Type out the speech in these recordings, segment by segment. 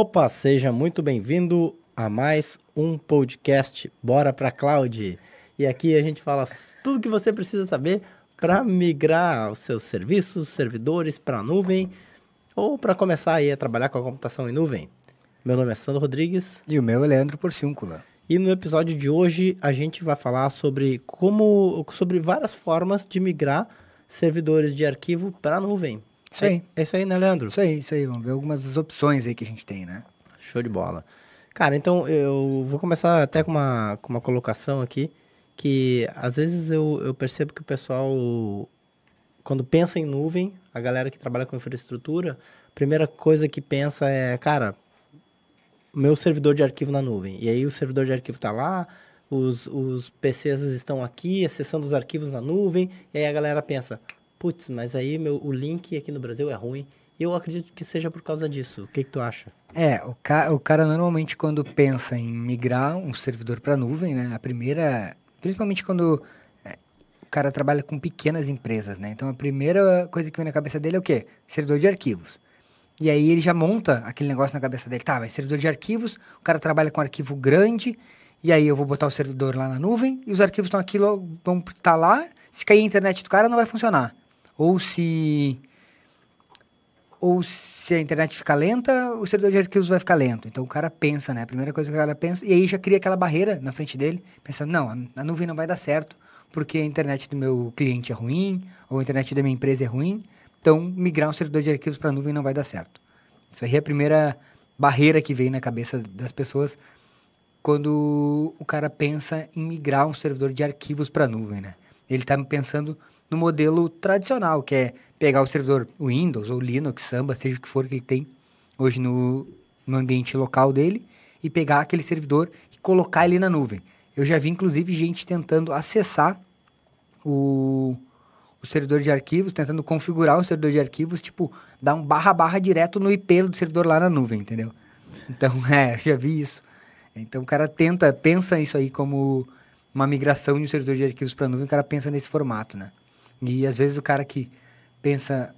Opa, seja muito bem-vindo a mais um podcast Bora pra Cloud. E aqui a gente fala tudo que você precisa saber para migrar os seus serviços, servidores para a nuvem ou para começar aí a trabalhar com a computação em nuvem. Meu nome é Sandro Rodrigues. E o meu é Leandro Porciúncula. E no episódio de hoje a gente vai falar sobre como, sobre várias formas de migrar servidores de arquivo para a nuvem. Isso aí. É, isso aí, né, Leandro? Isso aí, isso aí. Vamos ver algumas opções aí que a gente tem, né? Show de bola. Cara, então eu vou começar até com uma, com uma colocação aqui, que às vezes eu, eu percebo que o pessoal, quando pensa em nuvem, a galera que trabalha com infraestrutura, a primeira coisa que pensa é, cara, meu servidor de arquivo na nuvem. E aí o servidor de arquivo está lá, os, os PCs estão aqui, acessando os arquivos na nuvem, e aí a galera pensa, putz, mas aí meu, o link aqui no Brasil é ruim. Eu acredito que seja por causa disso. O que, que tu acha? É, o, ca o cara normalmente quando pensa em migrar um servidor para nuvem, né? A primeira, principalmente quando é, o cara trabalha com pequenas empresas, né? Então a primeira coisa que vem na cabeça dele é o quê? Servidor de arquivos. E aí ele já monta aquele negócio na cabeça dele. Tá, vai servidor de arquivos, o cara trabalha com arquivo grande, e aí eu vou botar o servidor lá na nuvem, e os arquivos estão aqui, vão estar tá lá, se cair a internet do cara não vai funcionar. Ou se ou se a internet ficar lenta, o servidor de arquivos vai ficar lento. Então o cara pensa, né? A primeira coisa que o cara pensa, e aí já cria aquela barreira na frente dele, pensando, não, a nuvem não vai dar certo, porque a internet do meu cliente é ruim, ou a internet da minha empresa é ruim, então, migrar um servidor de arquivos para a nuvem não vai dar certo. Isso aí é a primeira barreira que vem na cabeça das pessoas quando o cara pensa em migrar um servidor de arquivos para a nuvem, né? Ele está pensando no modelo tradicional, que é pegar o servidor Windows ou Linux, Samba, seja o que for que ele tem hoje no, no ambiente local dele, e pegar aquele servidor e colocar ele na nuvem. Eu já vi, inclusive, gente tentando acessar o, o servidor de arquivos, tentando configurar o servidor de arquivos, tipo, dar um barra barra direto no IP do servidor lá na nuvem, entendeu? Então, é, já vi isso. Então o cara tenta, pensa isso aí como uma migração de um servidor de arquivos para nuvem, o cara pensa nesse formato, né? E às vezes o cara que pensa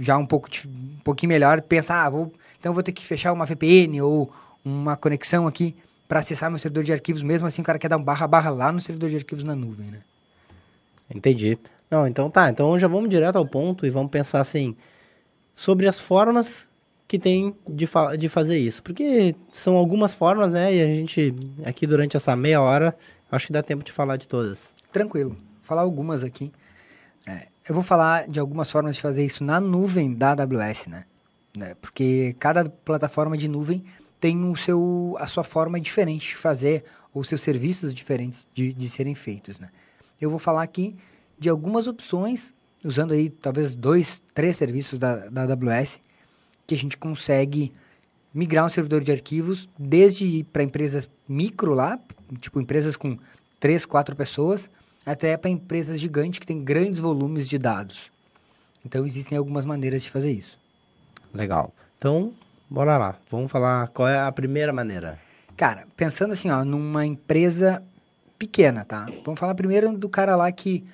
já um pouco um pouquinho melhor, pensa, ah, vou, então vou ter que fechar uma VPN ou uma conexão aqui para acessar meu servidor de arquivos, mesmo assim o cara quer dar um barra barra lá no servidor de arquivos na nuvem, né? Entendi. Não, então tá. Então já vamos direto ao ponto e vamos pensar assim sobre as formas que tem de, fa de fazer isso. Porque são algumas formas, né? E a gente, aqui durante essa meia hora, acho que dá tempo de falar de todas. Tranquilo. Falar algumas aqui. Eu vou falar de algumas formas de fazer isso na nuvem da AWS, né? né? Porque cada plataforma de nuvem tem o seu, a sua forma diferente de fazer, ou seus serviços diferentes de, de serem feitos, né? Eu vou falar aqui de algumas opções, usando aí talvez dois, três serviços da, da AWS, que a gente consegue migrar um servidor de arquivos desde para empresas micro lá, tipo empresas com três, quatro pessoas, até para empresas gigantes que têm grandes volumes de dados. Então existem algumas maneiras de fazer isso. Legal. Então, bora lá. Vamos falar qual é a primeira maneira. Cara, pensando assim, ó, numa empresa pequena, tá? Vamos falar primeiro do cara lá que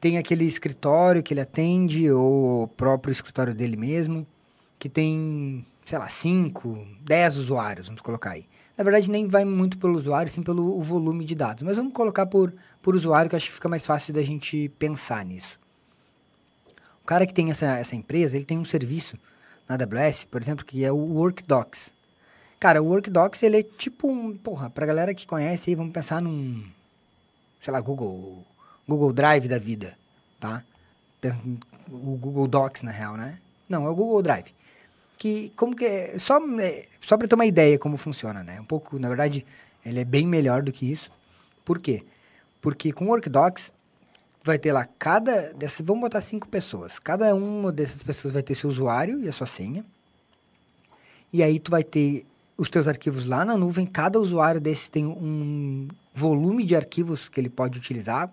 tem aquele escritório que ele atende, ou o próprio escritório dele mesmo, que tem, sei lá, 5, 10 usuários, vamos colocar aí. Na verdade, nem vai muito pelo usuário, sim pelo volume de dados. Mas vamos colocar por, por usuário, que acho que fica mais fácil da gente pensar nisso. O cara que tem essa, essa empresa, ele tem um serviço na AWS, por exemplo, que é o WorkDocs. Cara, o WorkDocs, ele é tipo um... Porra, pra galera que conhece aí, vamos pensar num... Sei lá, Google Google Drive da vida, tá? O Google Docs, na real, né? Não, é o Google Drive. Que, como que é, só, só para ter uma ideia como funciona, né? Um pouco, na verdade, ele é bem melhor do que isso. Por quê? Porque com o WorkDocs, vai ter lá cada dessas, vamos botar cinco pessoas. Cada uma dessas pessoas vai ter seu usuário e a sua senha. E aí tu vai ter os teus arquivos lá na nuvem. Cada usuário desse tem um volume de arquivos que ele pode utilizar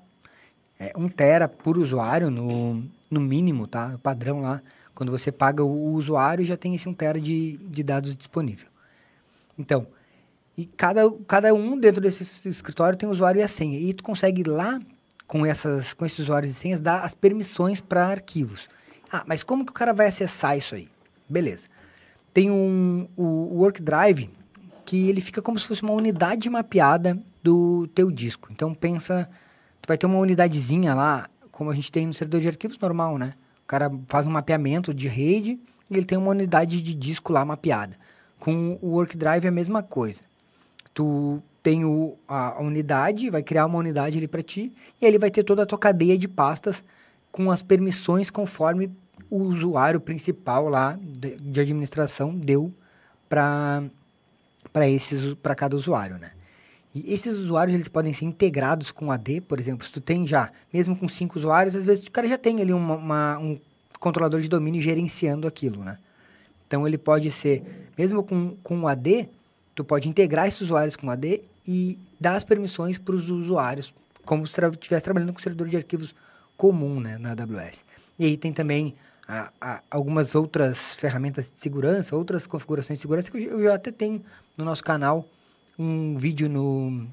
é, 1 tera por usuário no, no mínimo, tá? O padrão lá, quando você paga o, usuário, já tem esse 1 tera de, de dados disponível. Então, e cada, cada um dentro desse escritório tem o usuário e a senha. E tu consegue lá, com, essas, com esses usuários e senhas, dar as permissões para arquivos. Ah, mas como que o cara vai acessar isso aí? Beleza. tem um, o WorkDrive, que ele fica como se fosse uma unidade mapeada do teu disco. Então pensa, tu vai ter uma unidadezinha lá, como a gente tem no servidor de arquivos normal, né? Cara faz um mapeamento de rede e ele tem uma unidade de disco lá mapeada. Com o WorkDrive é a mesma coisa. Tu tem o, a, a unidade, vai criar uma unidade ali para ti, e ele vai ter toda a tua cadeia de pastas com as permissões conforme o usuário principal lá de, de administração deu para para esses para cada usuário, né? E esses usuários eles podem ser integrados com AD, por exemplo, se tu tem já, mesmo com cinco usuários, às vezes o cara já tem ali uma, uma, um controlador de domínio gerenciando aquilo, né? Então ele pode ser, mesmo com, com AD, tu pode integrar esses usuários com AD e dar as permissões para os usuários, como se estivesse trabalhando com servidor de arquivos comum né, na AWS. E aí tem também a, a, algumas outras ferramentas de segurança, outras configurações de segurança que eu já até tenho no nosso canal, um vídeo no,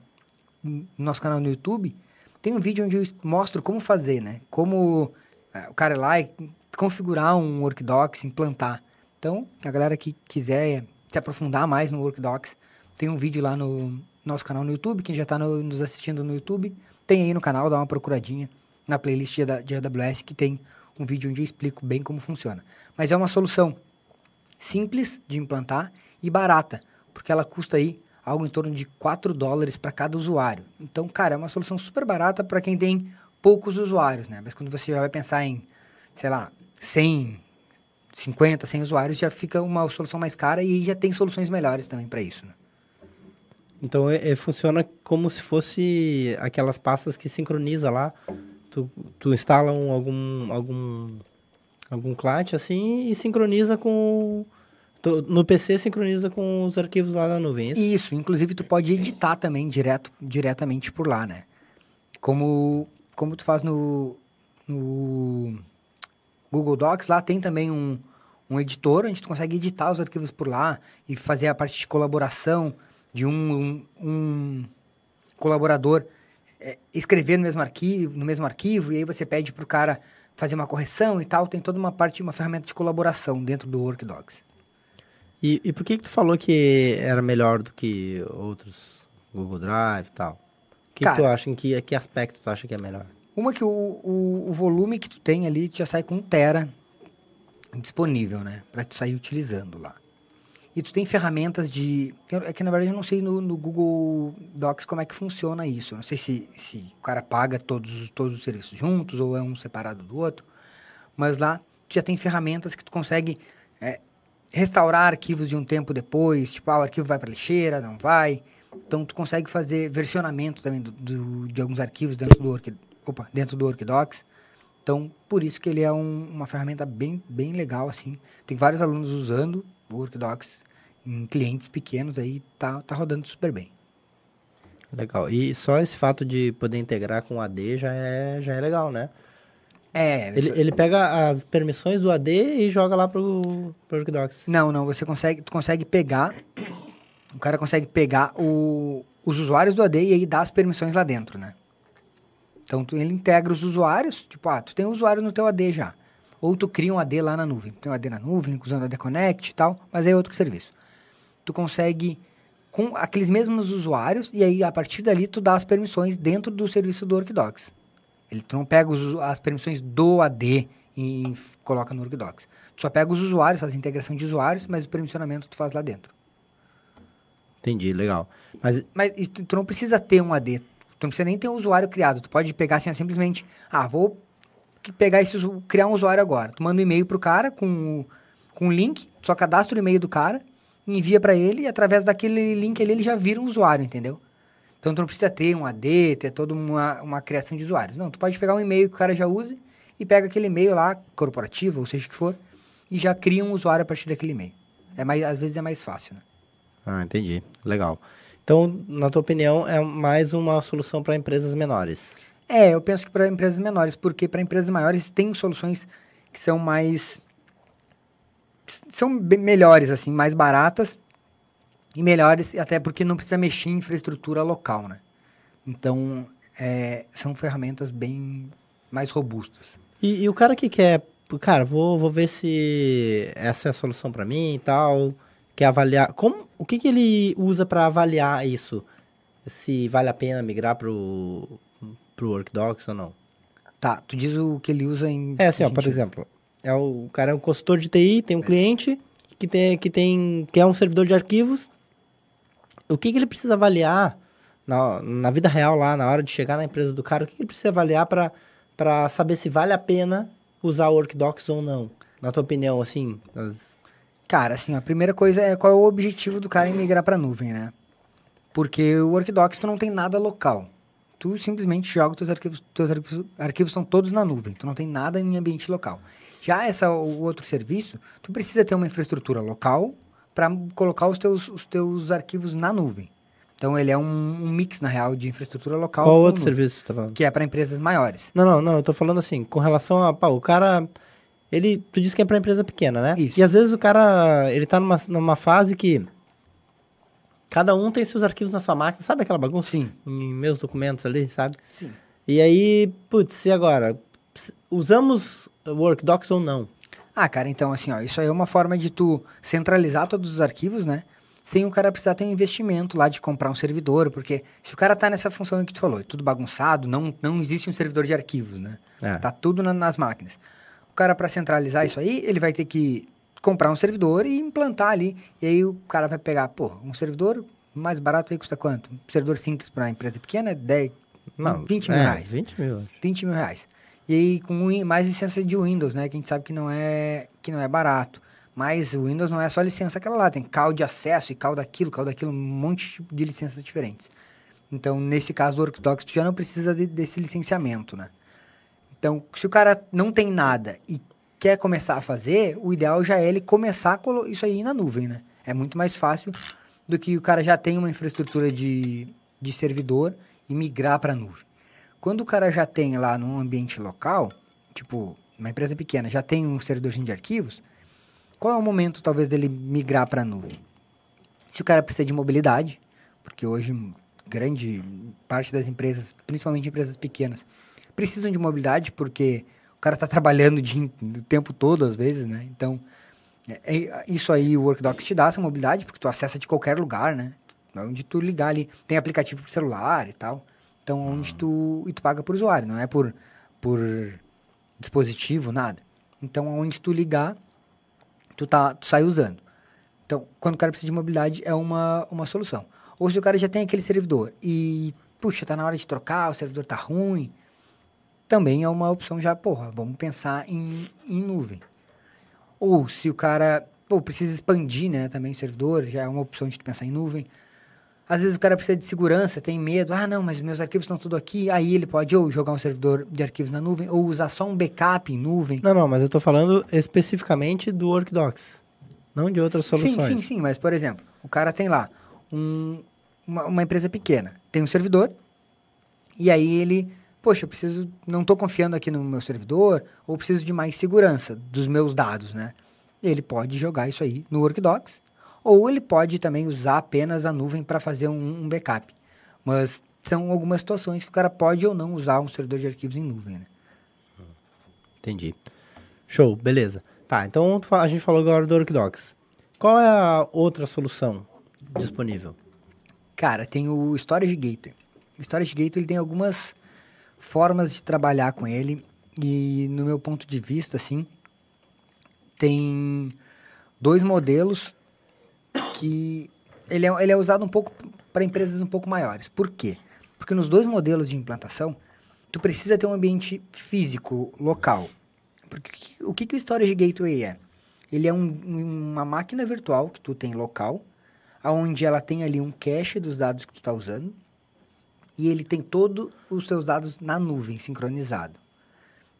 no nosso canal no YouTube, tem um vídeo onde eu mostro como fazer, né? Como é, o cara lá e configurar um Workdocs, implantar. Então, a galera que quiser se aprofundar mais no Workdocs, tem um vídeo lá no nosso canal no YouTube, quem já está no, nos assistindo no YouTube, tem aí no canal, dá uma procuradinha na playlist de AWS que tem um vídeo onde eu explico bem como funciona. Mas é uma solução simples de implantar e barata, porque ela custa aí algo em torno de 4 dólares para cada usuário. Então, cara, é uma solução super barata para quem tem poucos usuários, né? Mas quando você já vai pensar em, sei lá, 100, 50, 100 usuários, já fica uma solução mais cara e já tem soluções melhores também para isso, né? Então, é, é, funciona como se fosse aquelas pastas que sincroniza lá Tu, tu instala um, algum, algum, algum client assim e sincroniza com... No PC sincroniza com os arquivos lá da nuvem, é isso? Isso, inclusive tu pode editar também direto, diretamente por lá, né? Como, como tu faz no, no Google Docs, lá tem também um, um editor, onde tu consegue editar os arquivos por lá e fazer a parte de colaboração de um, um, um colaborador é, escrever no mesmo arquivo, no mesmo arquivo, e aí você pede para o cara fazer uma correção e tal. Tem toda uma parte, uma ferramenta de colaboração dentro do WorkDocs. E, e por que, que tu falou que era melhor do que outros Google Drive e tal? O que, cara, que tu acha, em que, que aspecto tu acha que é melhor? Uma que o, o, o volume que tu tem ali já sai com um tera disponível, né? Para tu sair utilizando lá. E tu tem ferramentas de. É que na verdade eu não sei no, no, Google Docs como é que funciona isso. não sei se, se o cara paga todos, todos os serviços juntos ou é um separado do outro. Mas lá tu já tem ferramentas que tu consegue é, restaurar arquivos de um tempo depois. Tipo, ah, o arquivo vai para lixeira, não vai. Então tu consegue fazer versionamento também do, do, de alguns arquivos dentro do, Work, opa, dentro do Workdocs. Então, por isso que ele é um, uma ferramenta bem, bem legal, assim. Tem vários alunos usando Workdocs em clientes pequenos aí tá, tá rodando super bem. Legal. E só esse fato de poder integrar com o AD já é, já é legal, né? É. Ele, ele pega as permissões do AD e joga lá pro, pro Workdocs. Não, não. Você consegue, tu consegue pegar. O cara consegue pegar o, os usuários do AD e aí dar as permissões lá dentro, né? Então tu, ele integra os usuários. Tipo, ah, tu tem um usuário no teu AD já. Ou tu cria um AD lá na nuvem. Tem um AD na nuvem, usando AD Connect e tal, mas aí é outro serviço. Tu consegue com aqueles mesmos usuários e aí a partir dali tu dá as permissões dentro do serviço do Workdocs. Ele tu não pega os, as permissões do AD e coloca no Workdocs. Tu só pega os usuários, faz a integração de usuários, mas o permissionamento tu faz lá dentro. Entendi, legal. Mas, mas tu, tu não precisa ter um AD, tu não precisa nem ter um usuário criado. Tu pode pegar assim, simplesmente, ah, vou pegar esse, criar um usuário agora. Tu manda um e-mail pro cara com, com um link, só cadastra o e-mail do cara, envia para ele e através daquele link ali ele já vira um usuário, entendeu? Então tu não precisa ter um AD, ter toda uma, uma criação de usuários. Não, tu pode pegar um e-mail que o cara já use e pega aquele e-mail lá, corporativo, ou seja o que for, e já cria um usuário a partir daquele e-mail. É mais, às vezes é mais fácil, né? Ah, entendi. Legal. Então, na tua opinião, é mais uma solução para empresas menores? É, eu penso que para empresas menores, porque para empresas maiores tem soluções que são mais são melhores assim, mais baratas e melhores, até porque não precisa mexer em infraestrutura local, né? Então, é, são ferramentas bem mais robustas. E, e, o cara que quer cara, vou, vou ver se essa é a solução para mim e tal. Quer avaliar. Como, o que, que ele usa para avaliar isso? Se vale a pena migrar pro, pro WorkDocs ou não? Tá, tu diz o que ele usa em. É assim, ó, por exemplo, é o, o cara é um consultor de TI, tem um cliente que tem, que tem que é um servidor de arquivos. O que, que ele precisa avaliar na, na vida real lá, na hora de chegar na empresa do cara, o que, que ele precisa avaliar para saber se vale a pena usar o WorkDocs ou não? Na tua opinião, assim, as... Cara, assim, a primeira coisa é qual é o objetivo do cara em migrar para nuvem, né? Porque o WorkDocs tu não tem nada local. Tu simplesmente joga teus arquivos, teus arquivos, arquivos estão todos na nuvem. Tu não tem nada em ambiente local. Já essa o outro serviço, tu precisa ter uma infraestrutura local para colocar os teus, os teus arquivos na nuvem. Então ele é um, um mix, na real, de infraestrutura local. Qual outro nuvem, serviço você tá falando? Que é para empresas maiores. Não, não, não, eu tô falando assim, com relação a, pá, o cara, ele, tu disse que é para empresa pequena, né? Isso. E às vezes o cara, ele tá numa, numa fase que cada um tem seus arquivos na sua máquina, sabe aquela bagunça? Sim. Em meus documentos ali, sabe? Sim. E aí, putz, e agora? Usamos Workdocs ou não? Ah, cara, então assim, ó, isso aí é uma forma de tu centralizar todos os arquivos, né? Sem o cara precisar ter um investimento lá de comprar um servidor, porque se o cara tá nessa função que tu falou, é tudo bagunçado, não, não existe um servidor de arquivos, né? É. Tá tudo na, nas máquinas. O cara, para centralizar isso aí, ele vai ter que comprar um servidor e implantar ali. E aí o cara vai pegar, pô, um servidor mais barato aí custa quanto? Um servidor simples para empresa pequena é 10, Não, 20 mil é, reais. 20 mil. acho. 20 mil reais. E com mais licença de Windows, né? Que a gente sabe que não é, que não é barato. Mas o Windows não é só licença aquela lá, tem call de acesso e call daquilo, call daquilo, um monte de licenças diferentes. Então, nesse caso do Workdocs, tu já não precisa de- desse licenciamento, né? Então, se o cara não tem nada e quer começar a fazer, o ideal já é ele começar a isso aí na nuvem, né? É muito mais fácil do que o cara já tem uma infraestrutura de, de servidor e migrar para a nuvem. Quando o cara já tem lá num ambiente local, tipo, uma empresa pequena, já tem um servidorzinho de arquivos, qual é o momento, talvez, dele migrar para a nuvem? Se o cara precisa de mobilidade, porque hoje grande parte das empresas, principalmente empresas pequenas, precisam de mobilidade porque o cara está trabalhando o, o tempo todo, às vezes, né? Então, é- é- isso aí o Workdocs te dá essa mobilidade, porque tu acessa de qualquer lugar, né? Onde tu ligar ali, tem aplicativo pro celular e tal. Então, onde tu, e tu paga por usuário, não é por, por dispositivo, nada. Então, onde tu ligar, tu, tá, tu sai usando. Então, quando o cara precisa de mobilidade, é uma, uma solução. Ou se o cara já tem aquele servidor e, puxa, tá na hora de trocar, o servidor tá ruim, também é uma opção já, porra, vamos pensar em, em nuvem. Ou se o cara, pô, precisa expandir, né, também o servidor, já é uma opção de tu pensar em nuvem. Às vezes o cara precisa de segurança, tem medo, ah, não, mas meus arquivos estão tudo aqui, aí ele pode ou jogar um servidor de arquivos na nuvem, ou usar só um backup em nuvem. Não, não, mas eu tô falando especificamente do Workdocs, não de outras soluções. Sim, sim, sim, mas por exemplo, o cara tem lá um- uma, uma empresa pequena, tem um servidor, e aí ele, poxa, eu preciso, não estou confiando aqui no meu servidor, ou preciso de mais segurança dos meus dados, né? Ele pode jogar isso aí no Workdocs, ou ele pode também usar apenas a nuvem para fazer um, um backup. Mas são algumas situações que o cara pode ou não usar um servidor de arquivos em nuvem, né? Entendi. Show, beleza. Tá, então a gente falou agora do Workdocs. Qual é a outra solução disponível? Cara, tem o Storage Gateway. O Storage Gateway ele tem algumas formas de trabalhar com ele e no meu ponto de vista, assim, tem dois modelos que ele é, ele é usado um pouco para empresas um pouco maiores. Por quê? Porque nos dois modelos de implantação, tu precisa ter um ambiente físico local. Porque o que, que o Storage Gateway é? Ele é um- uma máquina virtual que tu tem local, onde ela tem ali um cache dos dados que tu está usando, e ele tem todos os seus dados na nuvem, sincronizado.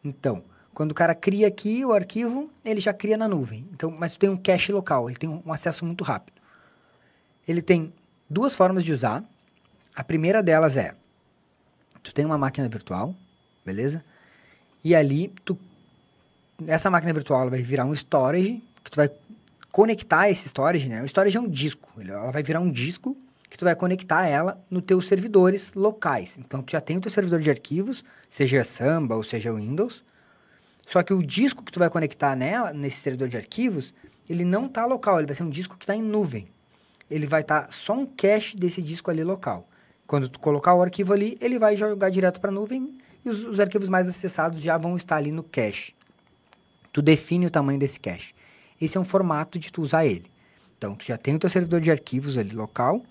Então, quando o cara cria aqui o arquivo, ele já cria na nuvem. Então, mas tem um cache local, ele tem um acesso muito rápido. Ele tem duas formas de usar. A primeira delas é, tu tem uma máquina virtual, beleza? E ali, tu, essa máquina virtual vai virar um storage, que tu vai conectar esse storage, né? O storage é um disco, ela vai virar um disco que tu vai conectar ela nos teus servidores locais. Então, tu já tem o teu servidor de arquivos, seja Samba ou seja Windows, Só que o disco que tu vai conectar nela, nesse servidor de arquivos, ele não está local, ele vai ser um disco que está em nuvem. Ele vai estar tá só um cache desse disco ali local. Quando tu colocar o arquivo ali, ele vai jogar direto para a nuvem e os, os, arquivos mais acessados já vão estar ali no cache. Tu define o tamanho desse cache. Esse é um formato de tu usar ele. Então, tu já tem o teu servidor de arquivos ali local,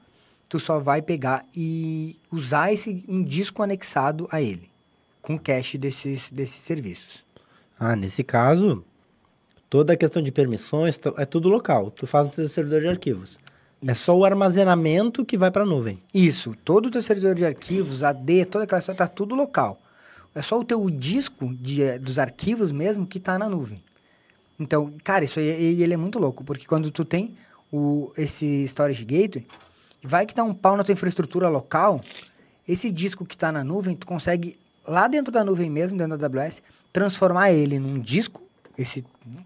tu só vai pegar e usar esse um disco anexado a ele, com cache desses, desses serviços. Ah, nesse caso, toda a questão de permissões é tudo local. Tu faz no teu servidor de arquivos. É só o armazenamento que vai para a nuvem. Isso. Todo o teu servidor de arquivos, AD, toda aquela coisa, está tudo local. É só o teu disco de, eh, dos arquivos mesmo que está na nuvem. Então, cara, isso aí ele é muito louco, porque quando tu tem o, esse storage gateway, vai que dá um pau na tua infraestrutura local, esse disco que está na nuvem, tu consegue, lá dentro da nuvem mesmo, dentro da AWS, transformar ele num disco, esse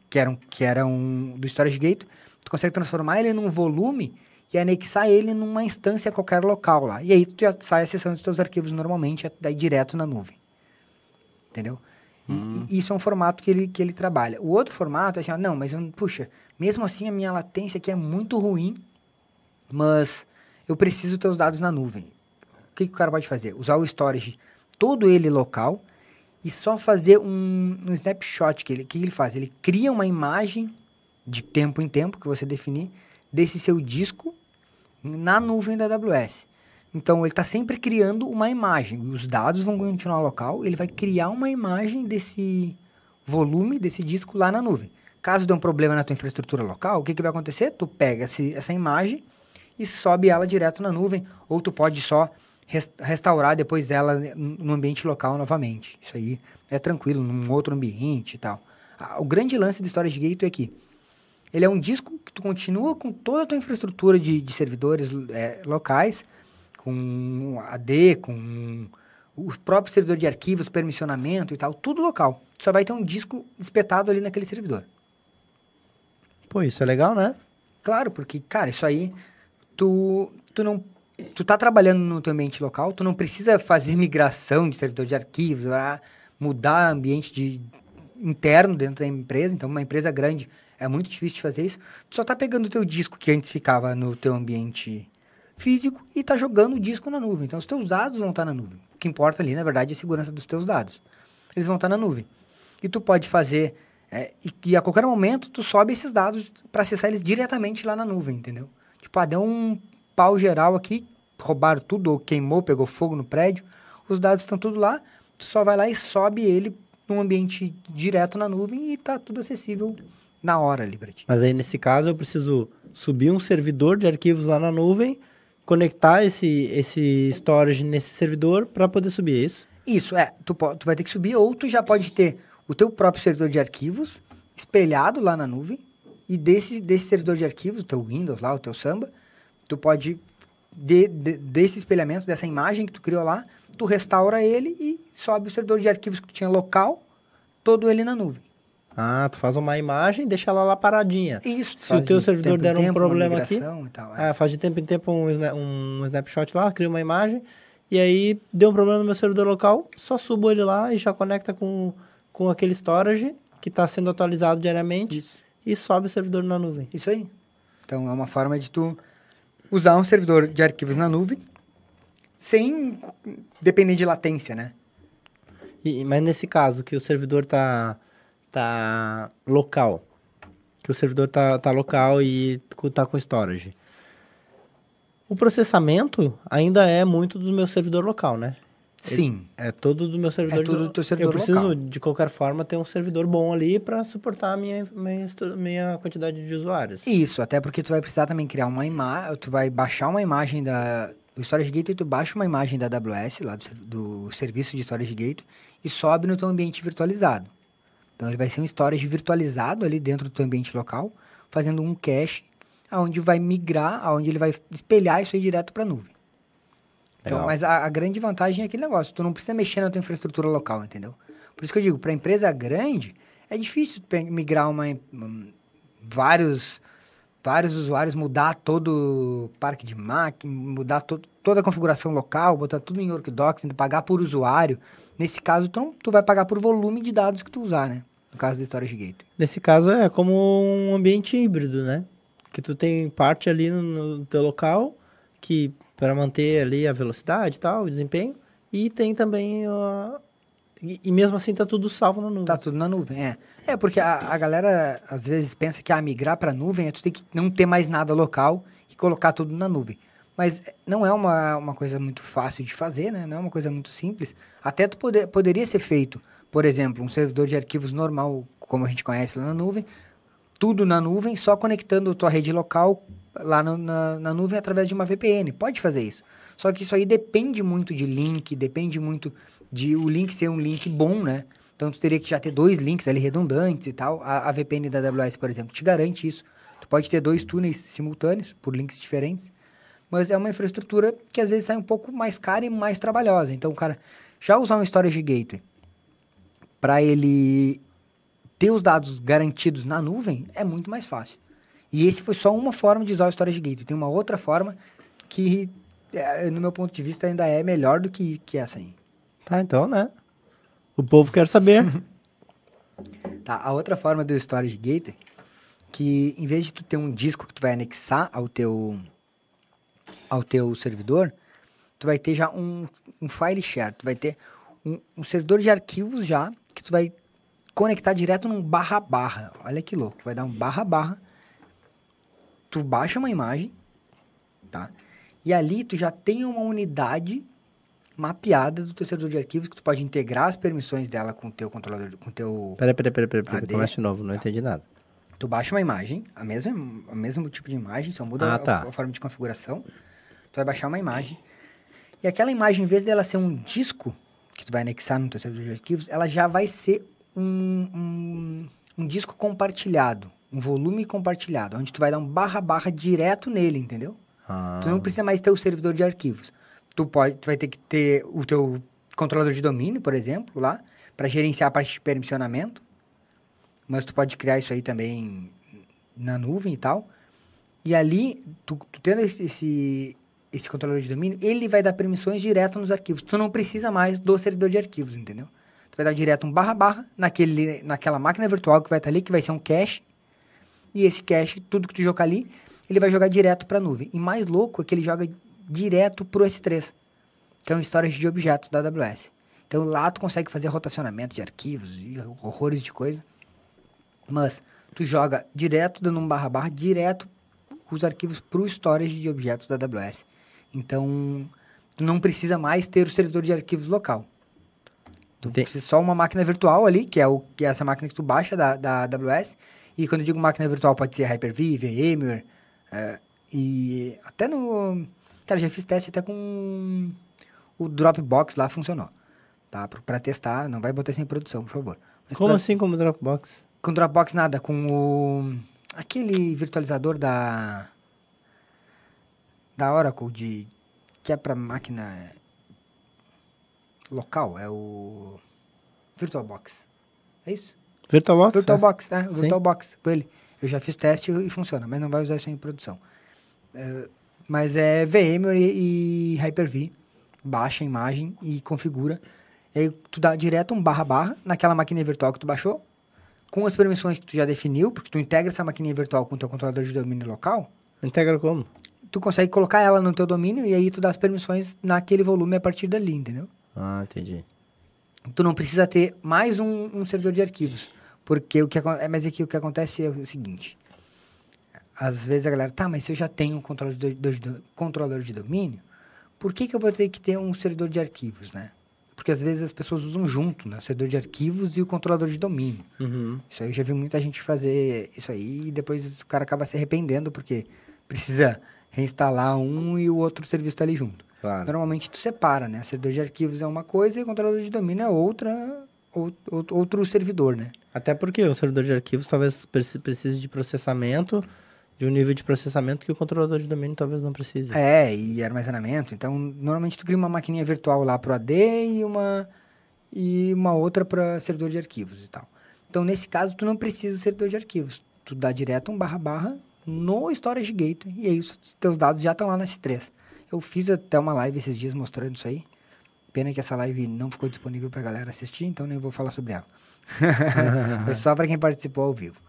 que era um, que era um do storage gateway, tu consegue transformar ele num volume e anexar ele numa instância qualquer local lá. E aí tu já sai acessando os teus arquivos normalmente, daí direto na nuvem. Entendeu? Hum. E, isso é um formato que ele, que ele trabalha. O outro formato é assim, ó, não, mas eu, puxa, mesmo assim a minha latência aqui é muito ruim, mas eu preciso ter os dados na nuvem. O que, que o cara pode fazer? Usar o storage, todo ele local, e só fazer um, um snapshot que ele, que ele faz. Ele cria uma imagem de tempo em tempo, que você definir, desse seu disco na nuvem da AWS. Então ele está sempre criando uma imagem. Os dados vão continuar local, ele vai criar uma imagem desse volume, desse disco lá na nuvem. Caso dê um problema na tua infraestrutura local, o que, que vai acontecer? Tu pega essa imagem e sobe ela direto na nuvem, ou tu pode só restaurar depois dela no ambiente local novamente. Isso aí é tranquilo, num outro ambiente e tal. O grande lance da história de Gateway é que ele é um disco que tu continua com toda a tua infraestrutura de, de servidores é, locais, com AD, com o próprio servidor de arquivos, permissionamento e tal, tudo local. Tu só vai ter um disco espetado ali naquele servidor. Pô, isso é legal, né? Claro, porque, cara, isso aí tu, tu não tu tá trabalhando no teu ambiente local, tu não precisa fazer migração de servidor de arquivos, mudar ambiente de, interno dentro da empresa. Então, uma empresa grande é muito difícil de fazer isso. Tu só tá pegando o teu disco que antes ficava no teu ambiente físico e tá jogando o disco na nuvem. Então, os teus dados vão estar tá na nuvem. O que importa ali, na verdade, é a segurança dos teus dados. Eles vão estar tá na nuvem. E tu pode fazer é, e, e, a qualquer momento tu sobe esses dados para acessar eles diretamente lá na nuvem, entendeu? Tipo, ah, deu um pau geral aqui, roubaram tudo, ou queimou, pegou fogo no prédio, os dados estão tudo lá, tu só vai lá e sobe ele num ambiente direto na nuvem e tá tudo acessível na hora ali para ti. Mas aí nesse caso eu preciso subir um servidor de arquivos lá na nuvem, conectar esse, esse storage nesse servidor para poder subir é isso? Isso, é. Tu, tu vai ter que subir ou tu já pode ter o teu próprio servidor de arquivos espelhado lá na nuvem e desse, desse servidor de arquivos, o teu Windows lá, o teu Samba, tu pode, de, de, desse espelhamento, dessa imagem que tu criou lá, tu restaura ele e sobe o servidor de arquivos que tu tinha local, todo ele na nuvem. Ah, tu faz uma imagem e deixa ela lá paradinha. Isso. Se o teu servidor der um problema aqui, tal, é. é, faz de tempo em tempo um, um snapshot lá, cria uma imagem, e aí deu um problema no meu servidor local, só subo ele lá e já conecta com, com aquele storage que está sendo atualizado diariamente. Isso e sobe o servidor na nuvem. Isso aí. Então é uma forma de tu usar um servidor de arquivos na nuvem sem depender de latência, né? E, mas nesse caso, que o servidor tá, tá local, que o servidor tá, tá local e tá com storage, o processamento ainda é muito do meu servidor local, né? Sim. É todo do meu servidor. É tudo do teu servidor Eu preciso, local. de qualquer forma, ter um servidor bom ali para suportar a minha, minha, minha quantidade de usuários. Isso, até porque tu vai precisar também criar uma imagem, tu vai baixar uma imagem da... O Storage Gateway, tu baixa uma imagem da AWS, lá do, do serviço de Storage Gateway, e sobe no teu ambiente virtualizado. Então, ele vai ser um storage virtualizado ali dentro do teu ambiente local, fazendo um cache, aonde vai migrar, aonde ele vai espelhar isso aí direto para a nuvem. Então, mas a, a, grande vantagem é aquele negócio, tu não precisa mexer na tua infraestrutura local, entendeu? Por isso que eu digo, para empresa grande, é difícil migrar uma, um, vários, vários usuários, mudar todo o parque de máquina, mudar to, toda a configuração local, botar tudo em Orkdocs, pagar por usuário. Nesse caso, tu, tu vai pagar por volume de dados que tu usar, né? no caso do Storage Gateway. Nesse caso é como um ambiente híbrido, né? Que tu tem parte ali no, no teu local que para manter ali a velocidade e tal, o desempenho, e tem também e, mesmo assim tá tudo salvo na nuvem. Tá tudo na nuvem, é. É, porque a, a galera às vezes pensa que a ah, migrar para nuvem é tu tem que não ter mais nada local e colocar tudo na nuvem. Mas não é uma, uma coisa muito fácil de fazer, né? Não é uma coisa muito simples. Até tu poder, poderia ser feito, por exemplo, um servidor de arquivos normal, como a gente conhece lá na nuvem, tudo na nuvem, só conectando tua rede local lá no, na, na nuvem através de uma VPN. Pode fazer isso. Só que isso aí depende muito de link, depende muito de o link ser um link bom, né? Então tu teria que já ter dois links ali redundantes e tal. A, a VPN da AWS, por exemplo, te garante isso. Tu pode ter dois túneis simultâneos por links diferentes mas é uma infraestrutura que às vezes sai um pouco mais cara e mais trabalhosa. Então, o cara já usar um storage gateway para ele ter os dados garantidos na nuvem é muito mais fácil. E esse foi só uma forma de usar o storage gateway. Tem uma outra forma que, é, no meu ponto de vista, ainda é melhor do que, que essa aí. Tá, então, né? O povo quer saber. tá, a outra forma do storage gateway que em vez de tu ter um disco que tu vai anexar ao teu ao teu servidor, tu vai ter já um, um file share, tu vai ter um, um servidor de arquivos já, que tu vai conectar direto num barra barra. Olha que louco, vai dar um barra barra. Tu baixa uma imagem, tá? E ali tu já tem uma unidade mapeada do teu servidor de arquivos que tu pode integrar as permissões dela com o teu controlador, com o teu Peraí, peraí, peraí, peraí, peraí. começa de novo, não tá. entendi nada. Tu baixa uma imagem, a mesma, o mesmo tipo de imagem, só muda ah, tá. a, a forma de configuração. Tu vai baixar uma imagem. E aquela imagem, em vez dela ser um disco, que tu vai anexar no teu servidor de arquivos, ela já vai ser um, um, um disco compartilhado, um volume compartilhado, onde tu vai dar um barra barra direto nele, entendeu? Ah. Tu não precisa mais ter o servidor de arquivos. Tu, pode, tu vai ter que ter o teu controlador de domínio, por exemplo, lá, para gerenciar a parte de permissionamento. Mas tu pode criar isso aí também na nuvem e tal. E ali, tu, tu tendo esse, esse controlador de domínio, ele vai dar permissões direto nos arquivos. Tu não precisa mais do servidor de arquivos, entendeu? Tu vai dar direto um barra barra naquele, naquela máquina virtual que vai estar ali, que vai ser um cache. E esse cache, tudo que tu jogar ali, ele vai jogar direto para a nuvem. E mais louco é que ele joga direto para o S3, que é um storage de objetos da AWS. Então lá tu consegue fazer rotacionamento de arquivos e horrores de coisa. Mas tu joga direto, dando um barra barra, direto os arquivos para o storage de objetos da AWS. Então, tu não precisa mais ter o servidor de arquivos local. Tu precisa só uma máquina virtual ali, que é, o, que é essa máquina que tu baixa da, da AWS. E quando eu digo máquina virtual, pode ser Hyper-V, VMware, é, e até no... Cara, já fiz teste até com o Dropbox lá, funcionou. Tá? Pra testar, não vai botar isso em produção, por favor. Mas como pra... assim como Dropbox? Com Dropbox nada, com o... Aquele virtualizador da da Oracle de que é para máquina local, é o VirtualBox. É isso? VirtualBox? VirtualBox, é. né? VirtualBox, com ele. Eu já fiz teste e funciona, mas não vai usar isso em produção. É, mas é VMware e, e Hyper-V. Baixa a imagem e configura. E aí tu dá direto um barra barra naquela máquina virtual que tu baixou, com as permissões que tu já definiu, porque tu integra essa máquina virtual com o teu controlador de domínio local. Integra como? tu consegue colocar ela no teu domínio e aí tu dá as permissões naquele volume a partir dali, entendeu? Ah, entendi. Tu não precisa ter mais um, um servidor de arquivos. Porque o que é, mas aqui o que acontece é o seguinte. Às vezes a galera, tá, mas se eu já tenho um controlador de, de, controlador de domínio, por que, que eu vou ter que ter um servidor de arquivos, né? Porque às vezes as pessoas usam junto, né? O servidor de arquivos e o controlador de domínio. Uhum. Isso aí eu já vi muita gente fazer isso aí e depois o cara acaba se arrependendo porque precisa reinstalar um e o outro serviço tá ali junto. Claro. Normalmente tu separa, né? Servidor de arquivos é uma coisa e o controlador de domínio é outra, ou, outro servidor, né? Até porque o servidor de arquivos talvez precise de processamento, de um nível de processamento que o controlador de domínio talvez não precise. É, e armazenamento. Então, normalmente tu cria uma maquininha virtual lá pro AD e uma, e uma outra para servidor de arquivos e tal. Então, nesse caso, tu não precisa do servidor de arquivos. Tu dá direto um barra barra no Storage Gateway. E aí os teus dados já estão lá na S3. Eu fiz até uma live esses dias mostrando isso aí. Pena que essa live não ficou disponível para a galera assistir, então nem vou falar sobre ela. Foi só para quem participou ao vivo.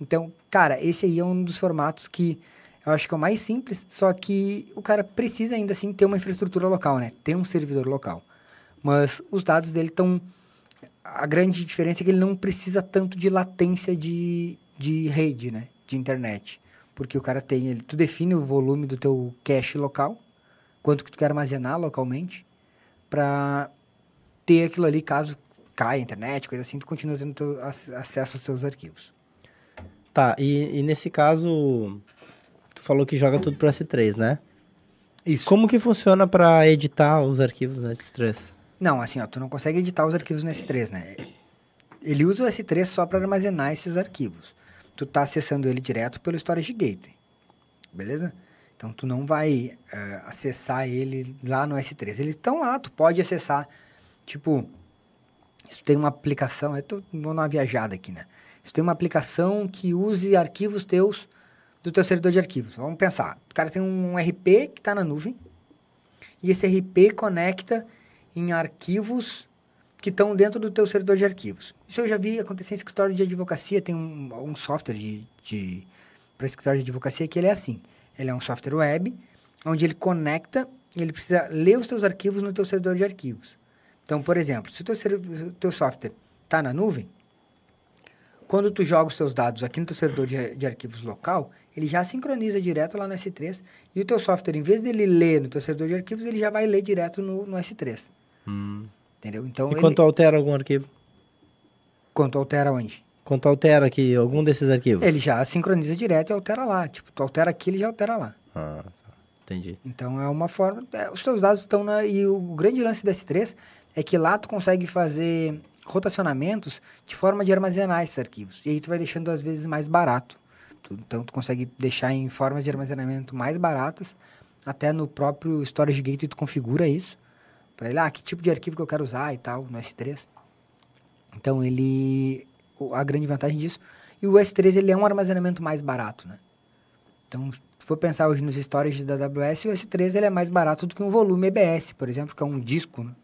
Então, cara, esse aí é um dos formatos que eu acho que é o mais simples, só que o cara precisa ainda assim ter uma infraestrutura local, né? Ter um servidor local. Mas os dados dele estão. A grande diferença é que ele não precisa tanto de latência de, de rede, né? De internet. Porque o cara tem. Ele, tu define o volume do teu cache local, quanto que tu quer armazenar localmente, para ter aquilo ali caso caia a internet, coisa assim, tu continua tendo acesso aos teus arquivos. Tá, e, e nesse caso, tu falou que joga tudo pro S3, né? Isso. Como que funciona para editar os arquivos no S3? Não, assim, ó, tu não consegue editar os arquivos no S3, né? Ele usa o S3 só para armazenar esses arquivos. Tu tá acessando ele direto pelo Storage Gateway. Beleza? Então tu não vai uh, acessar ele lá no S3. Eles estão lá, tu pode acessar. Tipo, tu tem uma aplicação, eu tô numa viajada aqui, né? Tu tem uma aplicação que use arquivos teus do teu servidor de arquivos. Vamos pensar. O cara tem um RP que está na nuvem. E esse RP conecta em arquivos que estão dentro do teu servidor de arquivos. Isso eu já vi acontecer em escritório de advocacia, tem um, um software de, de para escritório de advocacia que ele é assim. Ele é um software web, onde ele conecta e ele precisa ler os teus arquivos no teu servidor de arquivos. Então, por exemplo, se o teu, teu software está na nuvem, quando tu joga os teus dados aqui no teu servidor de, de, arquivos local, ele já sincroniza direto lá no S3 e o teu software, em vez dele ler no teu servidor de arquivos, ele já vai ler direto no, no S3. Hum. Entendeu? Então, e ele... quanto altera algum arquivo? Quanto altera onde? Quanto altera aqui algum desses arquivos? Ele já sincroniza direto e altera lá. Tipo, tu altera aqui, ele já altera lá. Ah, tá. entendi. Então é uma forma. É, os teus dados estão na. E o grande lance do S3 é que lá tu consegue fazer rotacionamentos de forma de armazenar esses arquivos. E aí tu vai deixando às vezes mais barato. Tu, então tu consegue deixar em formas de armazenamento mais baratas. Até no próprio Storage Gateway tu configura isso para ele, ah, que tipo de arquivo que eu quero usar e tal, no S3. Então ele, a grande vantagem disso, e o S3 ele é um armazenamento mais barato, né? Então, se for pensar hoje nos storages da AWS, o S3 ele é mais barato do que um volume EBS, por exemplo, que é um disco, né?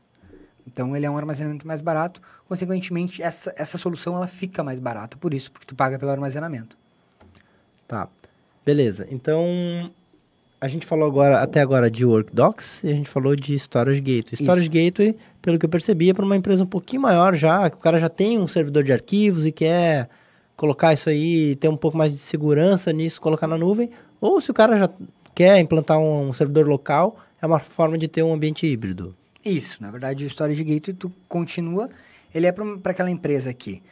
Então ele é um armazenamento mais barato, consequentemente essa, essa solução ela fica mais barata, por isso, porque tu paga pelo armazenamento. Tá. Beleza. Então, a gente falou agora, até agora de Workdocs e a gente falou de Storage Gateway. Storage Isso. Gateway, pelo que eu percebi, é para uma empresa um pouquinho maior já, que o cara já tem um servidor de arquivos e quer colocar isso aí, ter um pouco mais de segurança nisso, colocar na nuvem. Ou se o cara já quer implantar um, um servidor local, é uma forma de ter um ambiente híbrido. Isso, na verdade o Storage Gateway tu continua, ele é para aquela empresa aqui.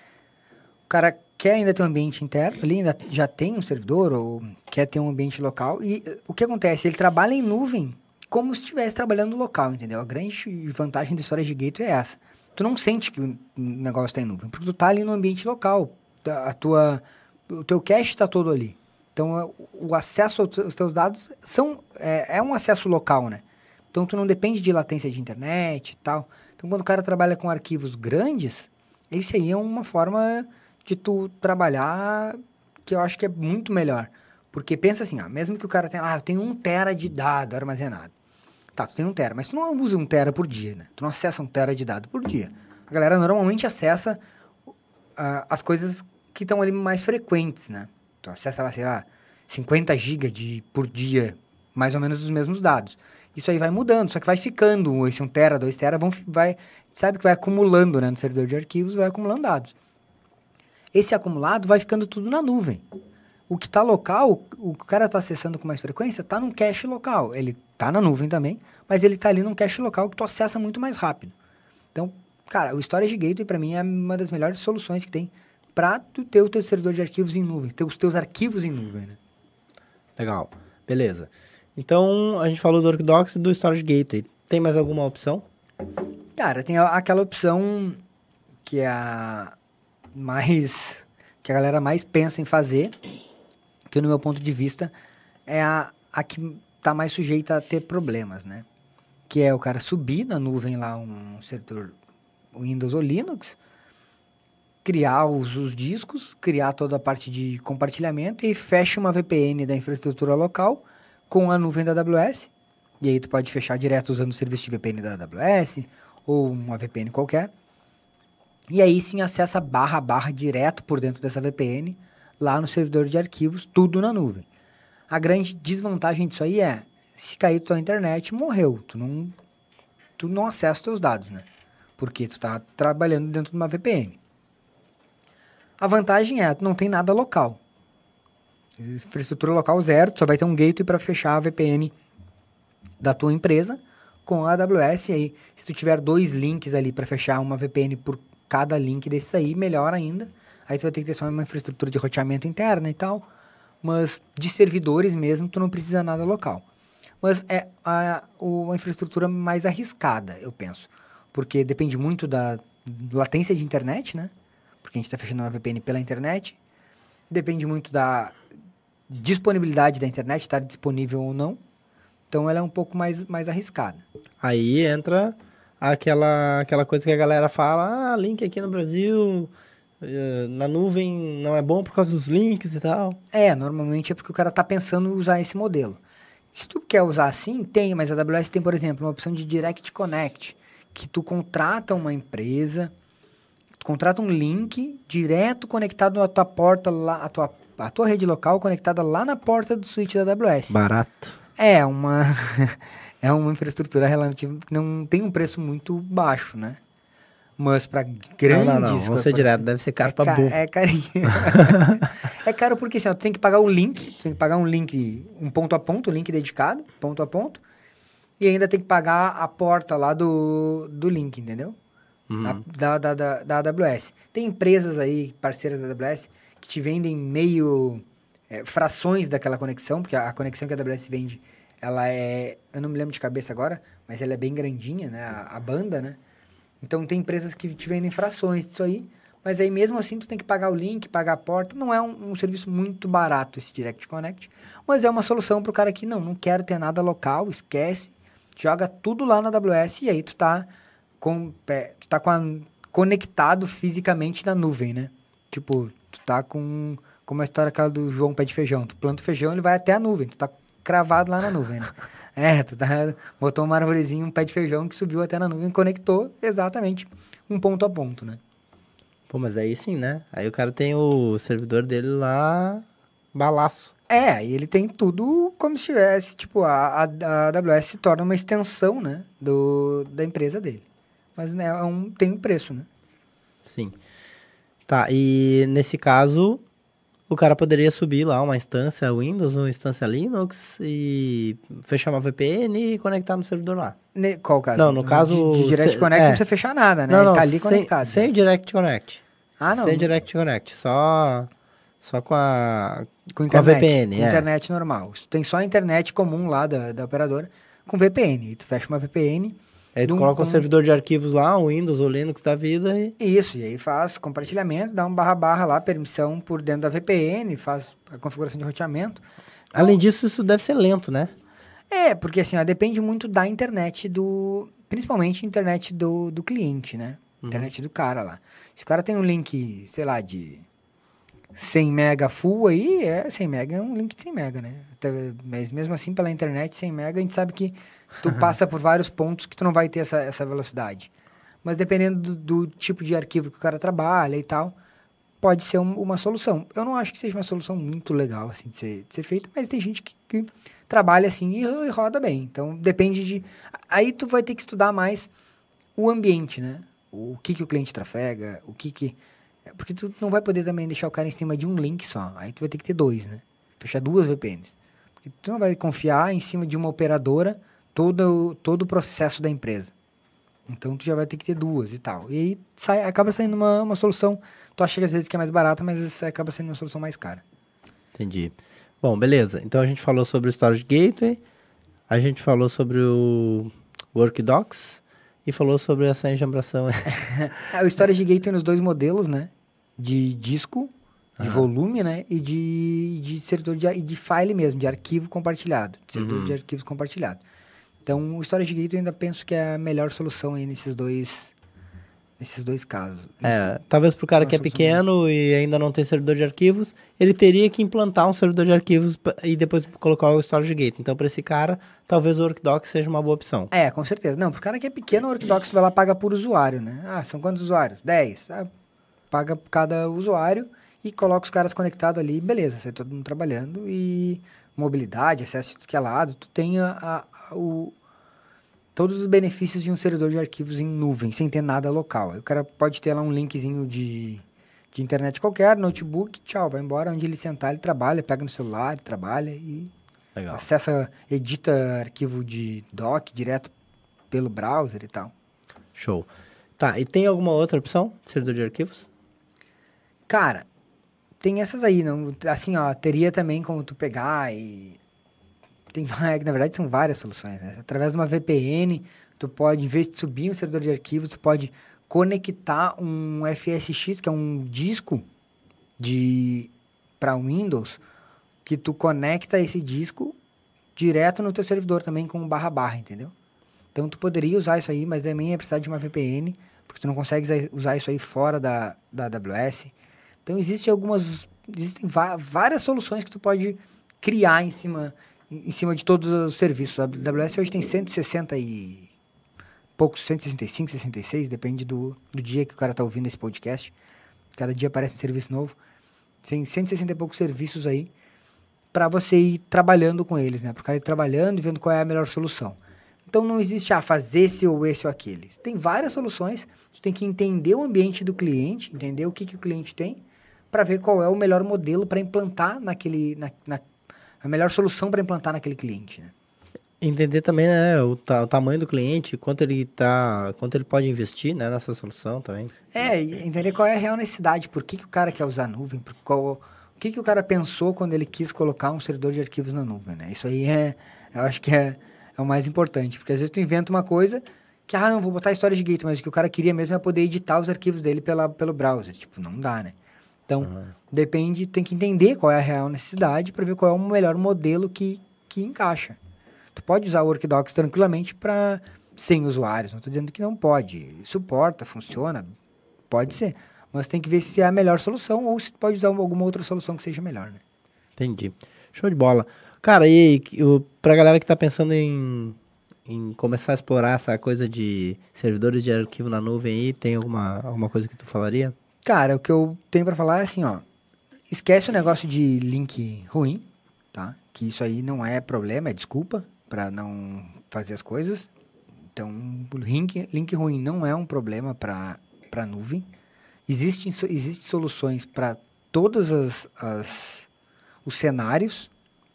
O cara quer ainda ter um ambiente interno, ele ainda já tem um servidor ou quer ter um ambiente local. E eh, o que acontece? Ele trabalha em nuvem como se estivesse trabalhando local, entendeu? A grande vantagem do Storage Gateway é essa. Tu não sente que o negócio está em nuvem, porque tu está ali no ambiente local. A tua, o teu cache está todo ali. Então, o acesso aos teus dados são, é, é um acesso local, né? Então, tu não depende de latência de internet e tal. Então, quando o cara trabalha com arquivos grandes, esse aí é uma forma de tu trabalhar que eu acho que é muito melhor. Porque pensa assim, ó, mesmo que o cara tenha, ah, eu tenho um tera de dado armazenado. Tá, tu tem um tera, mas tu não usa um tera por dia, né? Tu não acessa um tera de dado por dia. A galera normalmente acessa uh, as coisas que estão ali mais frequentes, né? Tu acessa, sei lá, 50 GB de, por dia, mais ou menos os mesmos dados. Isso aí vai mudando, só que vai ficando, esse 1 tera, 2 tera, vão, vai, sabe que vai acumulando, né, no servidor de arquivos, vai acumulando dados esse acumulado vai ficando tudo na nuvem. O que está local, o que o cara está acessando com mais frequência, está num cache local. Ele está na nuvem também, mas ele está ali num cache local que tu acessa muito mais rápido. Então, cara, o Storage Gateway para mim é uma das melhores soluções que tem para tu ter o teu servidor de arquivos em nuvem, ter os teus arquivos em nuvem, né? Legal, beleza. Então, a gente falou do Orthodox e do Storage Gateway. Tem mais alguma opção? Cara, tem aquela opção que é a mais que a galera mais pensa em fazer, que no meu ponto de vista é a, a que está mais sujeita a ter problemas, né? Que é o cara subir na nuvem lá um servidor Windows ou Linux, criar os, os discos, criar toda a parte de compartilhamento e fecha uma VPN da infraestrutura local com a nuvem da AWS. E aí tu pode fechar direto usando o serviço de VPN da AWS ou uma VPN qualquer E aí sim acessa barra a barra direto por dentro dessa VPN, lá no servidor de arquivos, tudo na nuvem. A grande desvantagem disso aí é, se cair tua internet, morreu. Tu não, tu não acessa os teus dados, né? Porque tu tá trabalhando dentro de uma VPN. A vantagem é, tu não tem nada local. Infraestrutura local zero, tu só vai ter um gateway para fechar a VPN da tua empresa com a AWS. E aí, se tu tiver dois links ali para fechar uma VPN por cada link desse aí, melhor ainda. Aí tu vai ter que ter só uma infraestrutura de roteamento interna e tal. Mas de servidores mesmo, tu não precisa nada local. Mas é a, uma infraestrutura mais arriscada, eu penso. Porque depende muito da latência de internet, né? Porque a gente está fechando uma VPN pela internet. Depende muito da disponibilidade da internet, estar disponível ou não. Então ela é um pouco mais, mais arriscada. Aí entra aquela, aquela coisa que a galera fala, ah, link aqui no Brasil, eh, na nuvem não é bom por causa dos links e tal. É, normalmente é porque o cara está pensando em usar esse modelo. Se tu quer usar assim, tem, mas a AWS tem, por exemplo, uma opção de Direct Connect, que tu contrata uma empresa, tu contrata um link direto conectado à tua porta lá, a tua, a tua rede local conectada lá na porta do switch da AWS. Barato. É uma é uma infraestrutura relativa que não tem um preço muito baixo, né? Mas para grandes Não, não, não. Vamos ser direto, deve ser caro é, pra ca burro. é carinho. é caro porque assim, ó, tu tem que pagar o link, tu tem que pagar um link, um ponto a ponto, um link dedicado, ponto a ponto, e ainda tem que pagar a porta lá do, do link, entendeu? Uhum. Da, da, da, da AWS. Tem empresas aí, parceiras da AWS, que te vendem meio é, frações daquela conexão, porque a, a conexão que a AWS vende, ela é, eu não me lembro de cabeça agora, mas ela é bem grandinha, né, a, a banda, né? Então tem empresas que te vendem frações disso aí, mas aí mesmo assim tu tem que pagar o link, pagar a porta. Não é um, um serviço muito barato esse Direct Connect, mas é uma solução para o cara que não, não quero ter nada local, esquece, joga tudo lá na AWS e aí tu tá com, é, tu tá com a- conectado fisicamente na nuvem, né? Tipo, tu tá com como a história aquela do João Pé de Feijão. Tu planta o feijão, ele vai até a nuvem. Tu tá cravado lá na nuvem, né? É, tu tá, botou uma arvorezinha, um pé de feijão que subiu até na nuvem e conectou exatamente um ponto a ponto, né? Pô, mas aí sim, né? Aí o cara tem o servidor dele lá, balaço. É, aí ele tem tudo como se tivesse, tipo, a, a, a AWS se torna uma extensão, né, do, da empresa dele. Mas né, é um, tem um preço, né? Sim. Tá, e nesse caso, o cara poderia subir lá uma instância Windows, uma instância Linux e fechar uma VPN e conectar no servidor lá. Ne- qual o caso? Não, no caso, De, de Direct cê- Connect é. não precisa fechar nada, né? Não, não, tá ali sem, conectado. sem o Direct Connect. ah, não. Sem Direct Connect, só, só com a... com com a internet. VPN, com é. internet normal. Se tu tem só a internet comum lá da, da operadora, com VPN. Tu fecha uma VPN. Aí tu coloca um servidor de arquivos lá, o Windows ou Linux da vida e... Isso, e aí faz compartilhamento, dá um barra barra lá, permissão por dentro da VPN, faz a configuração de roteamento. Além disso, isso deve ser lento, né? É, porque assim, ó, depende muito da internet do. Principalmente internet do, do cliente, né? Internet do cara lá. Se o cara tem um link, sei lá, de 100 mega full aí, é 100 mega é um link de 100 mega, né? Até- mas mesmo assim, pela internet, 100 mega, a gente sabe que tu passa por vários pontos que tu não vai ter essa, essa velocidade. Mas dependendo do, do tipo de arquivo que o cara trabalha e tal, pode ser um- uma solução. Eu não acho que seja uma solução muito legal, assim, de ser, de ser feita, mas tem gente que, que trabalha assim e, e roda bem. Então, depende de... Aí tu vai ter que estudar mais o ambiente, né? O que, que o cliente trafega, o que que... é, Porque tu não vai poder também deixar o cara em cima de um link só. Aí tu vai ter que ter dois, né? Fechar duas VPNs. Porque tu não vai confiar em cima de uma operadora todo, todo o processo da empresa. Então tu já vai ter que ter duas e tal. E aí sai, acaba saindo uma, uma solução. Tu acha que às vezes que é mais barata, mas acaba sendo uma solução mais cara. Entendi. Bom, beleza. Então a gente falou sobre o Storage Gateway, a gente falou sobre o Workdocs e falou sobre essa enjambração. É, o Storage Gateway nos dois modelos, né? De disco, de volume, né? E de, de servidor de, de file mesmo, de arquivo compartilhado. de Servidor de arquivos compartilhado. Então, o Storage Gateway eu ainda penso que é a melhor solução aí nesses dois, nesses dois casos. É, talvez para o cara que é pequeno e ainda não tem servidor de arquivos, ele teria que implantar um servidor de arquivos e depois colocar o storage gate. Então, para esse cara, talvez o Workdocs seja uma boa opção. É, com certeza. Não, pro cara que é pequeno, o Workdocs vai lá paga por usuário, né? Ah, são quantos usuários? 10. Ah, paga por cada usuário e coloca os caras conectados ali, beleza, sai todo mundo trabalhando e mobilidade, acesso de tudo que é lado, tu tem a, a- o, todos os benefícios de um servidor de arquivos em nuvem, sem ter nada local. Aí o cara pode ter lá um linkzinho de, de internet qualquer, notebook, tchau, vai embora, onde ele sentar, ele trabalha, pega no celular, trabalha e Legal. acessa, edita arquivo de doc direto pelo browser e tal. Show. Tá, e tem alguma outra opção de servidor de arquivos? Cara, tem essas aí, não, assim, ó, teria também como tu pegar e tem, na verdade são várias soluções, né? Através de uma VPN, tu pode, em vez de subir um servidor de arquivos, tu pode conectar um FSX, que é um disco de para Windows, que tu conecta esse disco direto no teu servidor também com barra barra, entendeu? Então tu poderia usar isso aí, mas também é precisar de uma VPN, porque tu não consegue usar isso aí fora da, da AWS. Então existem algumas, existem várias soluções que tu pode criar em cima, em cima de todos os serviços. A AWS hoje tem 160 e poucos, 165, 66, depende do, do dia que o cara tá ouvindo esse podcast. Cada dia aparece um serviço novo. Tem 160 e poucos serviços aí para você ir trabalhando com eles, né? Para o cara ir trabalhando e vendo qual é a melhor solução. Então não existe, ah, fazer esse ou esse ou aquele. Tem várias soluções, você tem que entender o ambiente do cliente, entender o que, que o cliente tem, para ver qual é o melhor modelo para implantar naquele, na, na- a melhor solução para implantar naquele cliente, né? Entender também né, o, ta- o tamanho do cliente, quanto ele tá, quanto ele pode investir né, nessa solução também. É, entender qual é a real necessidade, por que, que o cara quer usar a nuvem, por qual, o que, que o cara pensou quando ele quis colocar um servidor de arquivos na nuvem, né? Isso aí é, eu acho que é, é o mais importante, porque às vezes tu inventa uma coisa que, ah, não, vou botar storage gate, mas o que o cara queria mesmo é poder editar os arquivos dele pela, pelo browser, tipo, não dá, né? Então, depende, tem que entender qual é a real necessidade para ver qual é o melhor modelo que, que encaixa. Tu pode usar o Workdocs tranquilamente para 100 usuários, não estou dizendo que não pode. Suporta, funciona, pode ser. Mas tem que ver se é a melhor solução ou se tu pode usar alguma outra solução que seja melhor, né? Entendi. Show de bola. Cara, e o, pra galera que tá pensando em, em começar a explorar essa coisa de servidores de arquivo na nuvem aí, tem alguma, alguma coisa que tu falaria? Cara, o que eu tenho para falar é assim, ó. Esquece o negócio de link ruim, tá? Que isso aí não é problema, é desculpa para não fazer as coisas. Então, link, link ruim não é um problema para para nuvem. Existem existem soluções para todos as, as- os cenários.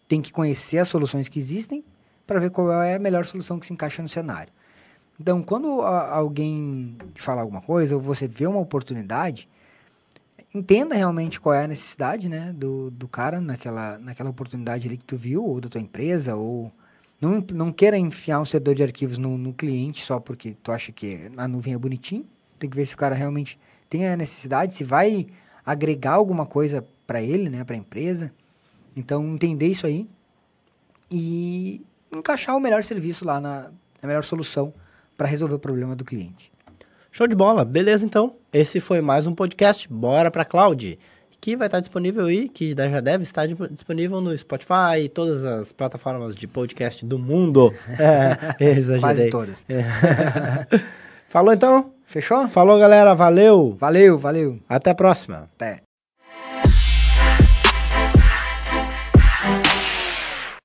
Tem que conhecer as soluções que existem para ver qual é a melhor solução que se encaixa no cenário. Então, quando alguém fala alguma coisa ou você vê uma oportunidade, entenda realmente qual é a necessidade, né, do, do cara naquela, naquela oportunidade ali que tu viu, ou da tua empresa, ou não, não queira enfiar um servidor de arquivos no, no cliente só porque tu acha que a nuvem é bonitinho. Tem que ver se o cara realmente tem a necessidade, se vai agregar alguma coisa para ele, né, para a empresa. Então, entender isso aí e encaixar o melhor serviço lá na, na melhor solução para resolver o problema do cliente. Show de bola. Beleza, então. Esse foi mais um podcast Bora pra Cloud, que vai estar disponível aí, que já deve estar di- disponível no Spotify e todas as plataformas de podcast do mundo. É, exagerei. Quase todas. É. Falou então? Fechou? Falou, galera. Valeu. Valeu, valeu. Até a próxima. Até.